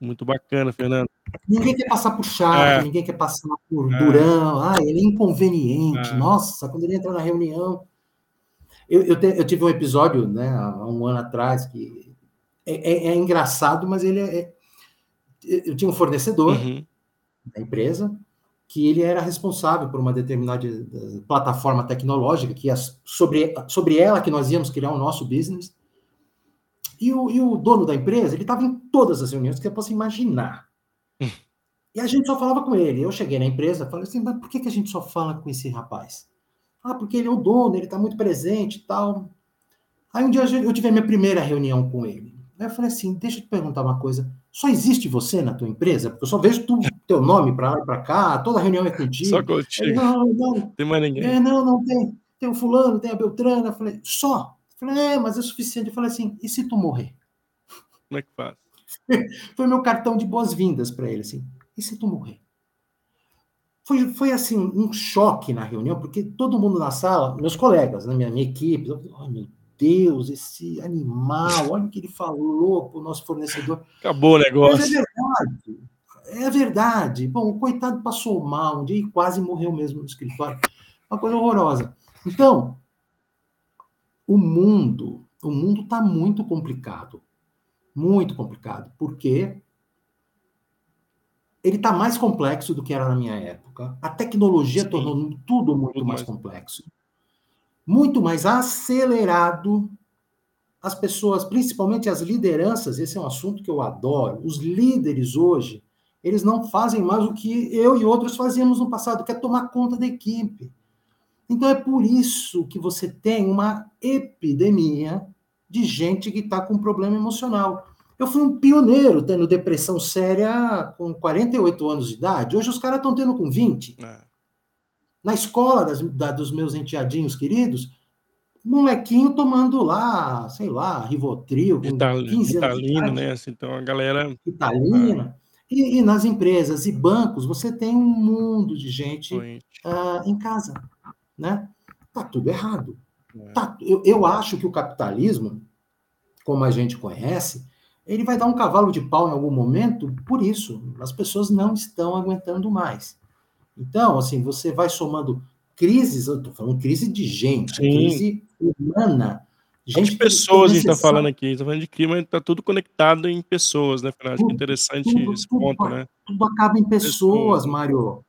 Muito bacana, Fernando. Ninguém quer passar por chato, é. ninguém quer passar por é. durão. Ah, ele é inconveniente. É. Nossa, quando ele entra na reunião. Eu, eu, te, eu, tive um episódio, né, há um ano atrás, que é, é, é engraçado, mas ele é. é eu tinha um fornecedor uhum. da empresa que ele era responsável por uma determinada eh, plataforma tecnológica, que é sobre, sobre ela que nós íamos criar o nosso business. E o, e o dono da empresa, ele estava em todas as reuniões que você possa imaginar. Hum. E a gente só falava com ele. Eu cheguei na empresa, falei assim, mas por que, que a gente só fala com esse rapaz? Ah, porque ele é o dono, ele está muito presente e tal. Aí um dia eu tive a minha primeira reunião com ele. Aí eu falei assim, deixa eu te perguntar uma coisa. Só existe você na tua empresa? Porque eu só vejo tu, teu nome para lá e para cá, toda reunião é contigo. Só contigo. Ele, não, não. Tem mais ninguém. É, não, não tem. Tem o fulano, tem a Beltrana. Eu falei, só. Falei, é, mas é suficiente. Eu falei assim, e se tu morrer? Como é que faz? (laughs) Foi meu cartão de boas-vindas para ele, assim. E se tu morrer? Foi, foi assim, um choque na reunião, porque todo mundo na sala, meus colegas, né, minha, minha equipe, eu, oh, meu Deus, esse animal, olha o que ele falou para o nosso fornecedor. Acabou o negócio. Mas é verdade. É verdade. Bom, o coitado passou mal um dia e quase morreu mesmo no escritório. Uma coisa horrorosa. Então, o mundo, o mundo está muito complicado. Muito complicado. Porque ele está mais complexo do que era na minha época. A tecnologia Sim. tornou tudo muito mais complexo muito mais acelerado. As pessoas, principalmente as lideranças, esse é um assunto que eu adoro. Os líderes hoje, eles não fazem mais o que eu e outros fazíamos no passado, que é tomar conta da equipe. Então é por isso que você tem uma epidemia de gente que está com problema emocional. Eu fui um pioneiro tendo depressão séria com 48 anos de idade. Hoje os caras estão tendo com 20. É. Na escola das, da, dos meus enteadinhos queridos, molequinho tomando lá, sei lá, Rivotril, com Ital, 15 Italino, né? Assim, então a galera. Italina. Ah. E, e, nas empresas e bancos, você tem um mundo de gente uh, em casa, né? Tá tudo errado. É. Tá, eu, eu acho que o capitalismo, como a gente conhece, ele vai dar um cavalo de pau em algum momento por isso. As pessoas não estão aguentando mais. Então, assim, você vai somando crises, eu estou falando crise de gente, Sim. crise humana. Gente de pessoas a gente está falando aqui, está falando de clima, está tudo conectado em pessoas, né, Fernando? Acho que é interessante tudo, esse tudo, ponto, né? Tudo acaba em pessoas, pessoas. Mário.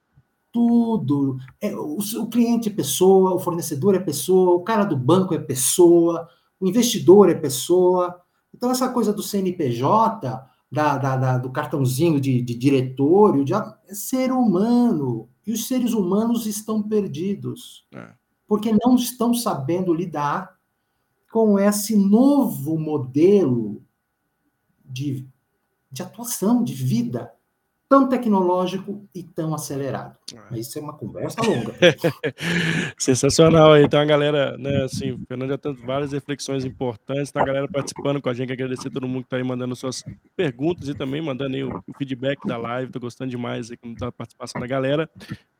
Tudo. É, o, o cliente é pessoa, o fornecedor é pessoa, o cara do banco é pessoa, o investidor é pessoa. Então, essa coisa do CNPJ, da, da, da, do cartãozinho de, de diretório, de, é ser humano. E os seres humanos estão perdidos, é. porque não estão sabendo lidar com esse novo modelo de, de atuação, de vida, tão tecnológico e tão acelerado. Ah. Mas isso é uma conversa longa. (laughs) Sensacional aí. Então a galera, né, assim, o Fernando já tem várias reflexões importantes, tá a galera participando com a gente, agradecer a todo mundo que tá aí mandando suas perguntas e também mandando aí o, feedback da live, tô gostando demais aí da participação da galera.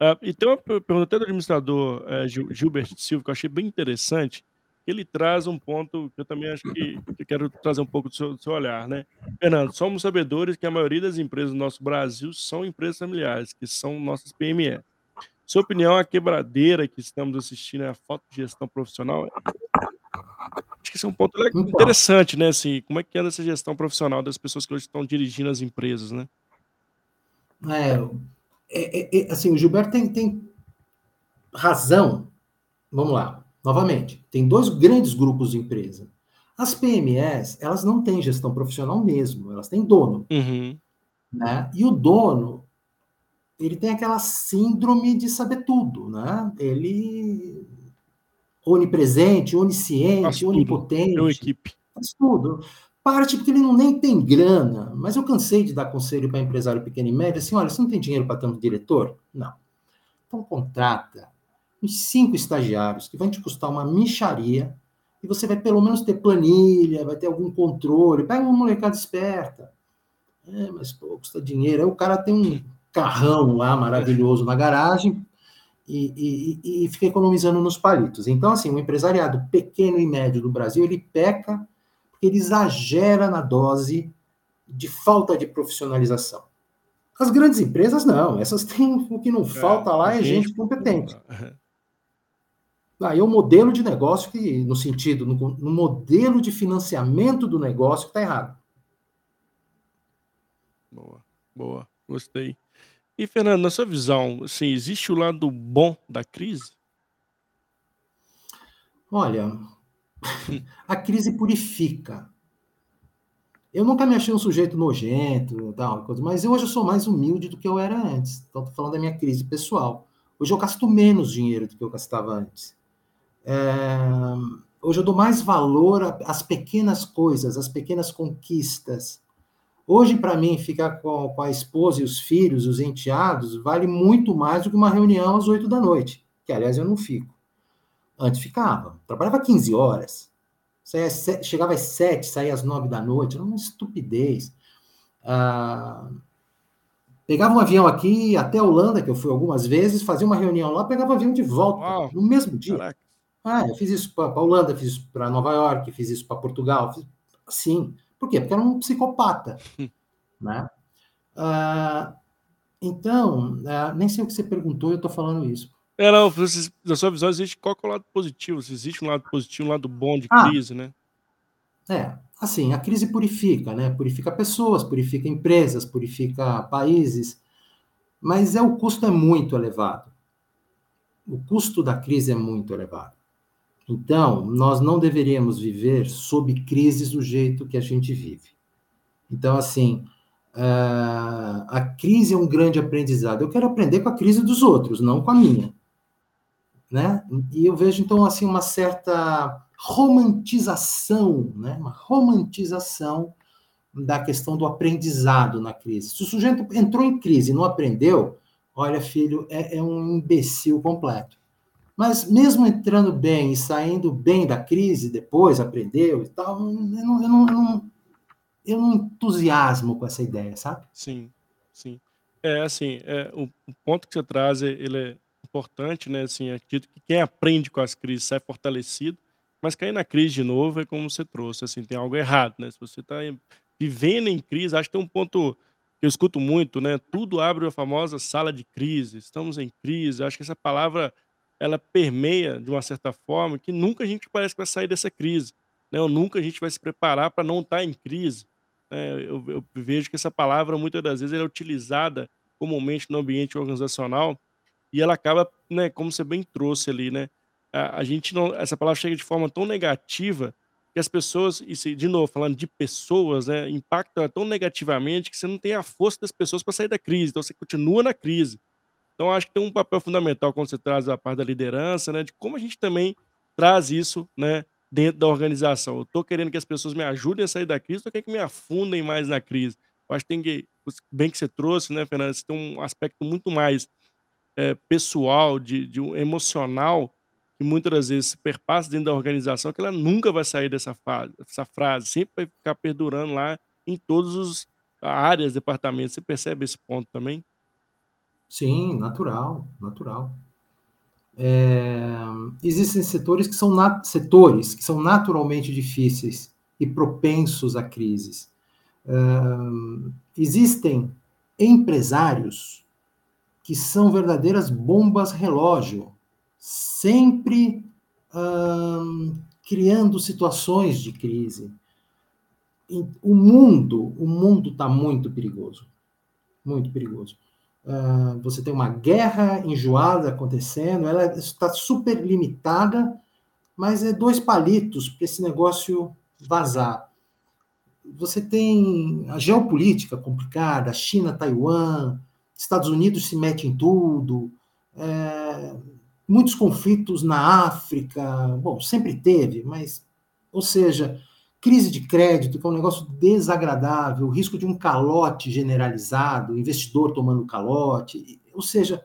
Uh, e tem uma pergunta até do administrador uh, Gil, Gilbert Silva, que eu achei bem interessante, ele traz um ponto que eu também acho que, que quero trazer um pouco do seu, do seu, olhar, né? Fernando, somos sabedores que a maioria das empresas do nosso Brasil são empresas familiares, que são nossas PME. Sua opinião, a quebradeira que estamos assistindo é a falta de gestão profissional? Acho que esse é um ponto então. interessante, né? Assim, como é que anda essa gestão profissional das pessoas que hoje estão dirigindo as empresas, né? É, é, é assim, o Gilberto tem, tem razão. Vamos lá Novamente, tem dois grandes grupos de empresa. As PMEs, elas não têm gestão profissional mesmo, elas têm dono. Uhum. Né? E o dono, ele tem aquela síndrome de saber tudo, né? Ele onipresente, onisciente, onipotente. Tudo. equipe. Faz tudo. Parte porque ele não nem tem grana, mas eu cansei de dar conselho para empresário pequeno e médio, assim, olha, você não tem dinheiro para tanto diretor? Não. Então contrata uns cinco estagiários, que vão te custar uma micharia, e você vai pelo menos ter planilha, vai ter algum controle. Pega uma molecada esperta. É, mas pô, custa dinheiro. Aí o cara tem um carrão lá maravilhoso na garagem, e, e, e fica economizando nos palitos. Então, assim, o empresariado pequeno e médio do Brasil, ele peca porque ele exagera na dose de falta de profissionalização. As grandes empresas, não. Essas têm o que não é, falta lá é gente competente. Aí (laughs) é o modelo de negócio que, no sentido, no, no modelo de financiamento do negócio que está errado. Boa, boa, gostei. E, Fernando, na sua visão, assim, existe o lado bom da crise? Olha, (laughs) a crise purifica. Eu nunca me achei um sujeito nojento, tal, coisa, mas hoje eu sou mais humilde do que eu era antes. Então, estou falando da minha crise pessoal. Hoje eu gasto menos dinheiro do que eu gastava antes. É... Hoje eu dou mais valor às pequenas coisas, às pequenas conquistas. Hoje, para mim, ficar com, a esposa e os filhos, os enteados, vale muito mais do que uma reunião às oito da noite, que, aliás, eu não fico. Antes ficava. Trabalhava 15 horas. Saía, chegava às sete, saía às nove da noite. Era uma estupidez. Ah, pegava um avião aqui até a Holanda, que eu fui algumas vezes, fazia uma reunião lá, pegava o avião de volta, Uau, no mesmo dia. Caraca. Ah, eu fiz isso para a Holanda, fiz isso para Nova York, fiz isso para Portugal. Fiz... Assim. Por quê? Porque era um psicopata. (laughs) né? Ah, então, ah, nem sei o que você perguntou, eu estou falando isso. É, não, na sua visão, existe qual é o lado positivo? Se existe um lado positivo, um lado bom de ah, crise, né? É, assim, a crise purifica, né? Purifica pessoas, purifica empresas, purifica países, mas é o custo é muito elevado. O custo da crise é muito elevado. Então, nós não deveríamos viver sob crises do jeito que a gente vive. Então, assim, uh, a crise é um grande aprendizado. Eu quero aprender com a crise dos outros, não com a minha. Né? E eu vejo, então, assim, uma certa romantização, né? uma romantização da questão do aprendizado na crise. Se o sujeito entrou em crise e não aprendeu, olha, filho, é, é um imbecil completo. Mas mesmo entrando bem e saindo bem da crise depois, aprendeu e tal, eu não, eu não, eu não, eu não entusiasmo com essa ideia, sabe? Sim, sim. É assim, é, o, o ponto que você traz, ele é importante, né? Assim, acredito que quem aprende com as crises sai fortalecido, mas cair na crise de novo é como você trouxe, assim, tem algo errado, né? Se você está vivendo em crise, acho que tem um ponto que eu escuto muito, né? Tudo abre a famosa sala de crise, estamos em crise. Acho que essa palavra ela permeia de uma certa forma que nunca a gente parece que vai sair dessa crise, né? Ou nunca a gente vai se preparar para não estar tá em crise. Né? Eu, eu, vejo que essa palavra muitas das vezes é utilizada comumente no ambiente organizacional e ela acaba, né? Como você bem trouxe ali, né? A, a gente não, essa palavra chega de forma tão negativa que as pessoas, e de novo falando de pessoas, né? Impacta tão negativamente que você não tem a força das pessoas para sair da crise. Então você continua na crise. Então, acho que tem um papel fundamental quando você traz a parte da liderança, né, de como a gente também traz isso, né, dentro da organização. Eu estou querendo que as pessoas me ajudem a sair da crise, ou querendo que me afundem mais na crise. Eu acho que tem que, bem que você trouxe, né, Fernando, você tem um aspecto muito mais é, pessoal, de, de um emocional, que muitas das vezes se perpassa dentro da organização, que ela nunca vai sair dessa, fase, dessa frase, sempre vai ficar perdurando lá em todas as áreas, departamentos. Você percebe esse ponto também? Sim, natural, natural. É, existem setores que são setores que são naturalmente difíceis e propensos a crises. É, existem empresários que são verdadeiras bombas relógio, sempre criando situações de crise. O mundo, o mundo está muito perigoso, muito perigoso. Uh, você tem uma guerra enjoada acontecendo, ela está super limitada, mas é dois palitos para esse negócio vazar. Você tem a geopolítica complicada, China, Taiwan, Estados Unidos se mete em tudo, é, muitos conflitos na África, bom, sempre teve, mas, ou seja, Crise de crédito, que é um negócio desagradável, o risco de um calote generalizado, investidor tomando calote, ou seja,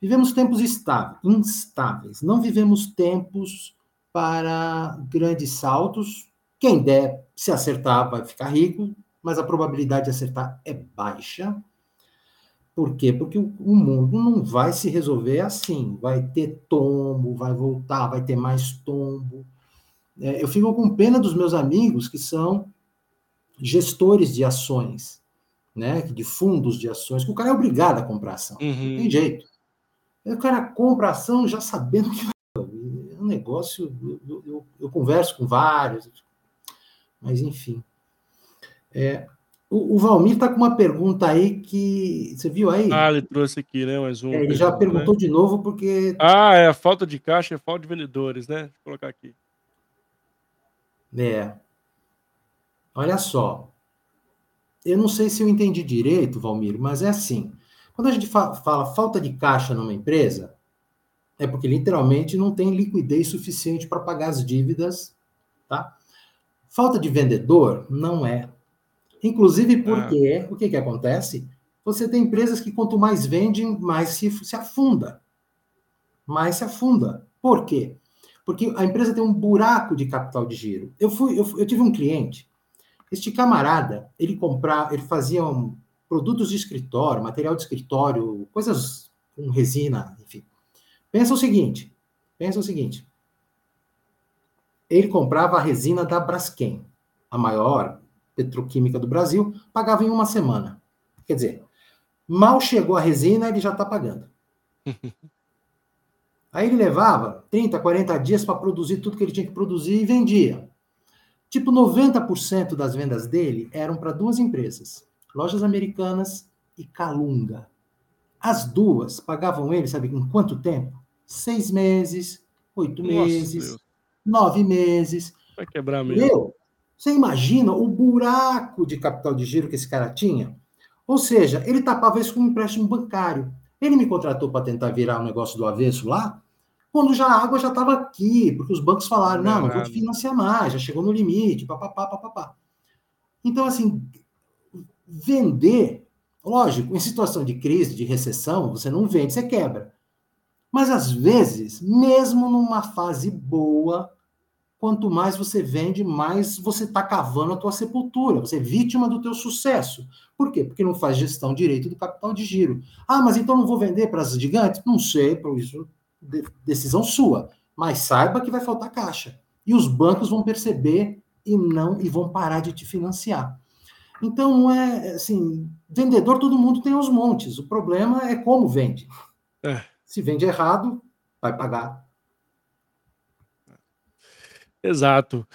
vivemos tempos estáveis, instáveis, não vivemos tempos para grandes saltos. Quem der se acertar vai ficar rico, mas a probabilidade de acertar é baixa. Por quê? Porque o, o mundo não vai se resolver assim. Vai ter tombo, vai voltar, vai ter mais tombo. É, eu fico com pena dos meus amigos que são gestores de ações, né, de fundos de ações, que o cara é obrigado a comprar ação. Uhum. Não tem jeito. Aí o cara compra ação já sabendo que é um negócio. Eu, eu, eu converso com vários, mas enfim. É, o, o Valmir está com uma pergunta aí que. Você viu aí? Ah, ele trouxe aqui, né? Mais um. É, ele já perguntou né? de novo porque. Ah, é a falta de caixa é falta de vendedores, né? Deixa eu colocar aqui. É. Olha só. Eu não sei se eu entendi direito, Valmir, mas é assim. Quando a gente fa fala falta de caixa numa empresa, é porque literalmente não tem liquidez suficiente para pagar as dívidas, tá? Falta de vendedor não é. Inclusive porque ah. o que, que acontece? Você tem empresas que quanto mais vendem, mais se, se afunda. Mais se afunda. Por quê? Porque a empresa tem um buraco de capital de giro. Eu fui, eu, eu tive um cliente, este camarada, ele comprava, ele fazia um, produtos de escritório, material de escritório, coisas com resina, enfim. Pensa o seguinte, pensa o seguinte. Ele comprava a resina da Braskem, a maior petroquímica do Brasil, pagava em uma semana. Quer dizer, mal chegou a resina, ele já está pagando. (laughs) Aí ele levava 30, 40 dias para produzir tudo que ele tinha que produzir e vendia. Tipo, 90% das vendas dele eram para duas empresas: Lojas Americanas e Calunga. As duas pagavam ele, sabe, em quanto tempo? Seis meses, oito Nossa, meses, Deus. nove meses. Vai quebrar mesmo. Meu, você imagina o buraco de capital de giro que esse cara tinha? Ou seja, ele tapava isso com um empréstimo bancário. Ele me contratou para tentar virar um negócio do avesso lá, quando já a água já estava aqui, porque os bancos falaram, não, não vou te financiar mais, já chegou no limite, papapá, papapá. Então, assim, vender, lógico, em situação de crise, de recessão, você não vende, você quebra. Mas às vezes, mesmo numa fase boa, quanto mais você vende, mais você está cavando a tua sepultura, você é vítima do teu sucesso. Por quê? Porque não faz gestão direito do capital de giro. Ah, mas então não vou vender para as gigantes? Não sei, por isso, decisão sua. Mas saiba que vai faltar caixa. E os bancos vão perceber e não e vão parar de te financiar. Então, não é assim, vendedor todo mundo tem aos montes. O problema é como vende. É. Se vende errado, vai pagar. Exato.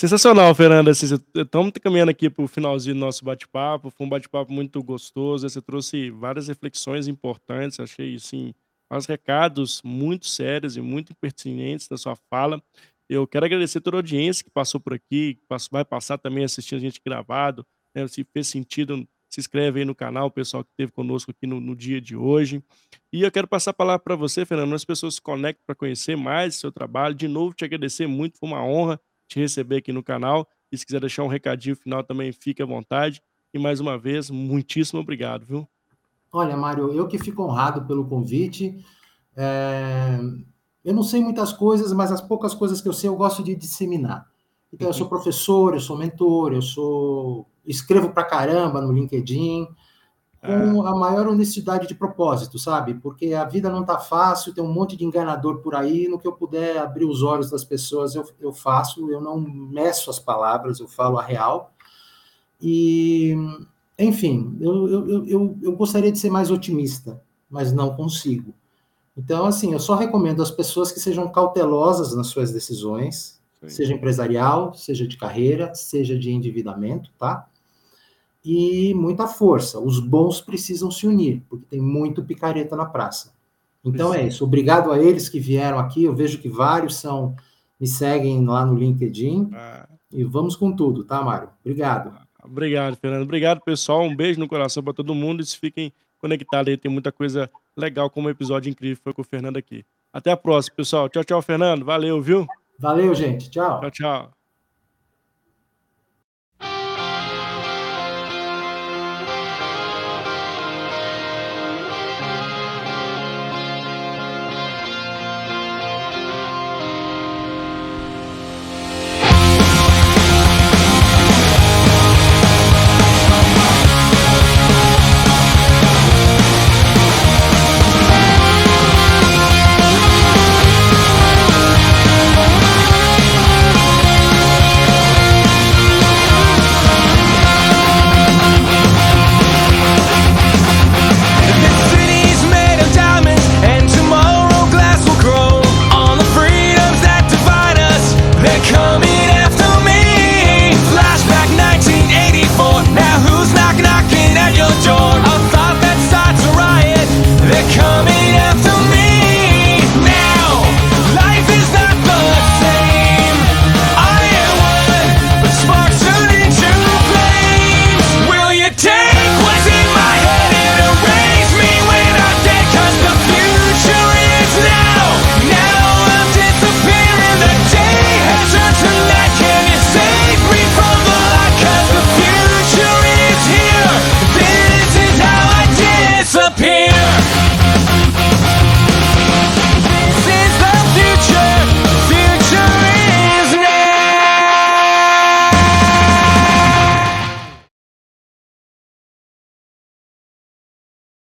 Sensacional, Fernanda. Assim, estamos caminhando aqui para o finalzinho do nosso bate-papo. Foi um bate-papo muito gostoso. Você trouxe várias reflexões importantes. Achei, assim, vários recados muito sérios e muito pertinentes na sua fala. Eu quero agradecer toda a audiência que passou por aqui, que vai passar também assistindo a gente gravado. Né? Se fez sentido, se inscreve aí no canal, pessoal que esteve conosco aqui no, no dia de hoje. E eu quero passar a palavra para você, Fernando. As pessoas se conectam para conhecer mais o seu trabalho. De novo, te agradecer muito, foi uma honra te receber aqui no canal. E se quiser deixar um recadinho final também, fique à vontade. E mais uma vez, muitíssimo obrigado, viu? Olha, Mário, eu que fico honrado pelo convite. É... Eu não sei muitas coisas, mas as poucas coisas que eu sei eu gosto de disseminar. Então, eu sou uhum. professor, eu sou mentor, eu sou escrevo pra caramba no LinkedIn, com ah. a maior honestidade de propósito, sabe? Porque a vida não tá fácil, tem um monte de enganador por aí, no que eu puder abrir os olhos das pessoas, eu, eu faço, eu não meço as palavras, eu falo a real. E, enfim, eu, eu, eu, eu gostaria de ser mais otimista, mas não consigo. Então, assim, eu só recomendo às pessoas que sejam cautelosas nas suas decisões, Sim. seja empresarial, seja de carreira, seja de endividamento, tá? E muita força. Os bons precisam se unir, porque tem muito picareta na praça. Então é isso. Obrigado a eles que vieram aqui. Eu vejo que vários são me seguem lá no LinkedIn. Ah. E vamos com tudo, tá, Mário? Obrigado. Obrigado, Fernando. Obrigado, pessoal. Um beijo no coração para todo mundo e se fiquem conectados aí. Tem muita coisa legal, como um episódio incrível foi com o Fernando aqui. Até a próxima, pessoal. Tchau, tchau, Fernando. Valeu, viu? Valeu, gente. Tchau. Tchau, tchau.